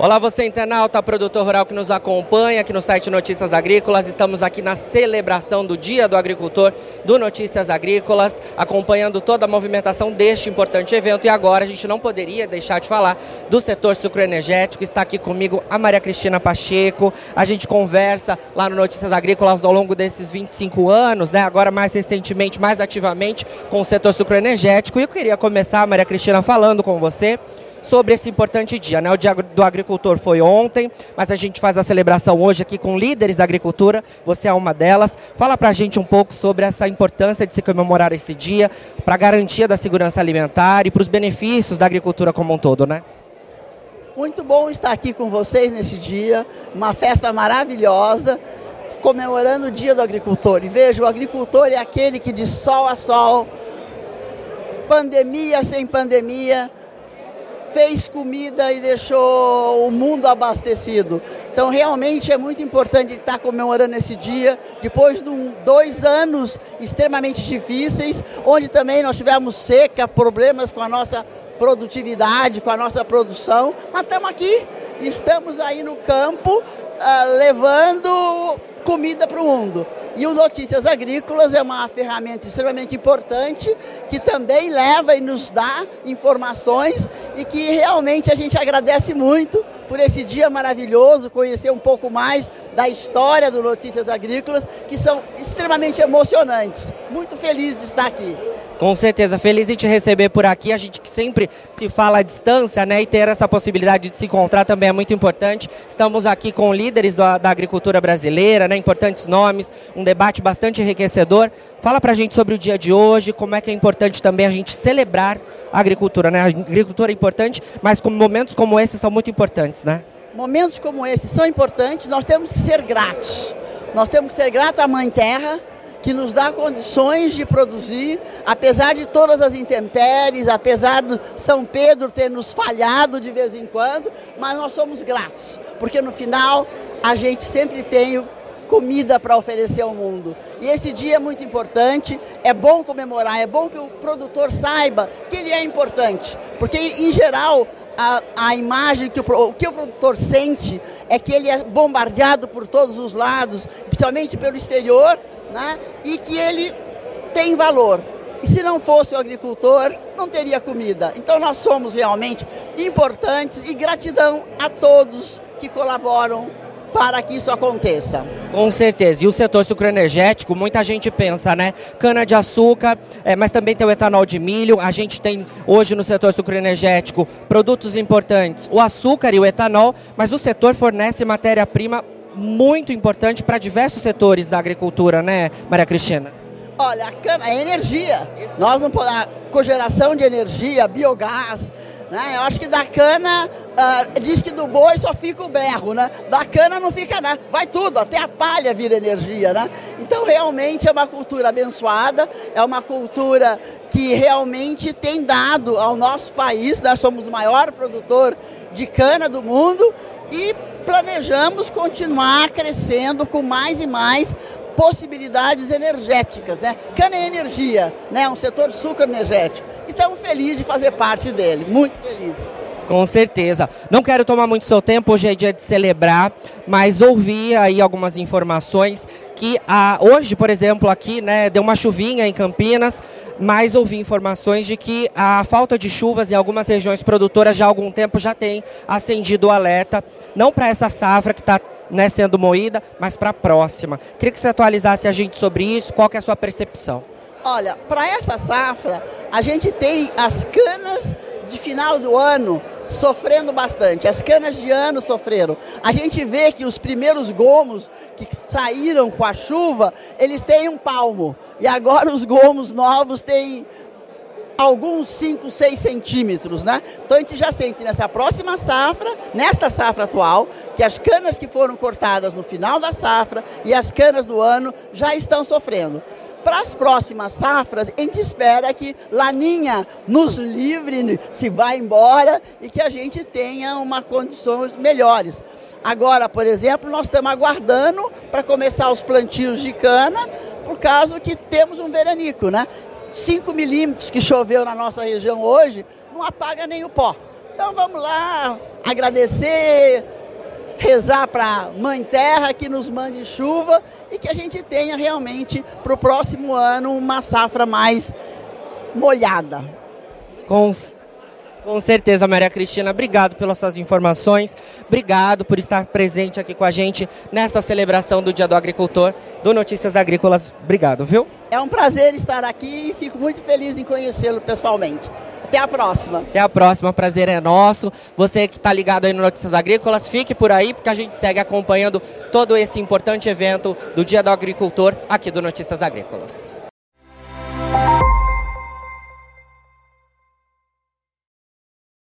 Olá, você internauta, produtor rural que nos acompanha aqui no site Notícias Agrícolas. Estamos aqui na celebração do Dia do Agricultor do Notícias Agrícolas, acompanhando toda a movimentação deste importante evento. E agora a gente não poderia deixar de falar do setor sucroenergético. Está aqui comigo a Maria Cristina Pacheco. A gente conversa lá no Notícias Agrícolas ao longo desses 25 anos, né? Agora mais recentemente, mais ativamente com o setor sucroenergético. E eu queria começar, Maria Cristina, falando com você sobre esse importante dia. Né? O Dia do Agricultor foi ontem, mas a gente faz a celebração hoje aqui com líderes da agricultura, você é uma delas. Fala para a gente um pouco sobre essa importância de se comemorar esse dia para a garantia da segurança alimentar e para os benefícios da agricultura como um todo, né? Muito bom estar aqui com vocês nesse dia, uma festa maravilhosa, comemorando o Dia do Agricultor. E veja, o agricultor é aquele que de sol a sol, pandemia sem pandemia, fez comida e deixou o mundo abastecido. Então, realmente é muito importante estar comemorando esse dia, depois de um, dois anos extremamente difíceis, onde também nós tivemos seca, problemas com a nossa produtividade, com a nossa produção, mas estamos aqui, estamos aí no campo, uh, levando comida para o mundo. E o Notícias Agrícolas é uma ferramenta extremamente importante que também leva e nos dá informações e que realmente a gente agradece muito por esse dia maravilhoso, conhecer um pouco mais da história do Notícias Agrícolas, que são extremamente emocionantes. Muito feliz de estar aqui. Com certeza, feliz em te receber por aqui. A gente que sempre se fala à distância, né? E ter essa possibilidade de se encontrar também é muito importante. Estamos aqui com líderes da, da agricultura brasileira, né? Importantes nomes, um debate bastante enriquecedor. Fala pra gente sobre o dia de hoje, como é que é importante também a gente celebrar a agricultura, né? A agricultura é importante, mas momentos como esses são muito importantes, né? Momentos como esses são importantes, nós temos que ser gratos. Nós temos que ser gratos à Mãe Terra, que nos dá condições de produzir, apesar de todas as intempéries, apesar do São Pedro ter nos falhado de vez em quando, mas nós somos gratos, porque no final a gente sempre tem comida para oferecer ao mundo. E esse dia é muito importante, é bom comemorar, é bom que o produtor saiba que ele é importante, porque em geral a, a imagem que o, que o produtor sente é que ele é bombardeado por todos os lados, principalmente pelo exterior, né? e que ele tem valor. E se não fosse o agricultor, não teria comida. Então nós somos realmente importantes e gratidão a todos que colaboram para que isso aconteça. Com certeza. E o setor sucroenergético, muita gente pensa, né? Cana-de-açúcar, é, mas também tem o etanol de milho. A gente tem hoje no setor sucroenergético produtos importantes, o açúcar e o etanol, mas o setor fornece matéria-prima muito importante para diversos setores da agricultura, né, Maria Cristina? Olha, a cana é energia. Nós não podemos. Cogeração de energia, biogás, né? Eu acho que da cana, uh, diz que do boi só fica o berro, né? Da cana não fica nada, vai tudo, até a palha vira energia, né? Então realmente é uma cultura abençoada, é uma cultura que realmente tem dado ao nosso país, nós somos o maior produtor de cana do mundo e planejamos continuar crescendo com mais e mais possibilidades energéticas, né? Cana é energia, né? Um setor super energético. E estamos felizes de fazer parte dele, muito felizes. Com certeza. Não quero tomar muito seu tempo, hoje é dia de celebrar, mas ouvi aí algumas informações que hoje, por exemplo, aqui, né, deu uma chuvinha em Campinas, mas ouvi informações de que a falta de chuvas em algumas regiões produtoras já há algum tempo já tem acendido o alerta, não para essa safra que está né, sendo moída, mas para a próxima. Queria que você atualizasse a gente sobre isso, qual que é a sua percepção? Olha, para essa safra, a gente tem as canas de final do ano sofrendo bastante. As canas de ano sofreram. A gente vê que os primeiros gomos que saíram com a chuva, eles têm um palmo. E agora os gomos novos têm alguns 5, 6 centímetros, né? Então a gente já sente nessa próxima safra, nesta safra atual, que as canas que foram cortadas no final da safra e as canas do ano já estão sofrendo. Para as próximas safras, a gente espera que Laninha nos livre, se vá embora e que a gente tenha uma condições melhores. Agora, por exemplo, nós estamos aguardando para começar os plantios de cana, por causa que temos um veranico, né? 5 milímetros que choveu na nossa região hoje não apaga nem o pó. Então vamos lá agradecer, rezar para Mãe Terra que nos mande chuva e que a gente tenha realmente para o próximo ano uma safra mais molhada. Com, com certeza, Maria Cristina. Obrigado pelas suas informações. Obrigado por estar presente aqui com a gente nessa celebração do Dia do Agricultor do Notícias Agrícolas. Obrigado, viu? É um prazer estar aqui e fico muito feliz em conhecê-lo pessoalmente. Até a próxima. Até a próxima, prazer é nosso. Você que está ligado aí no Notícias Agrícolas, fique por aí, porque a gente segue acompanhando todo esse importante evento do Dia do Agricultor aqui do Notícias Agrícolas.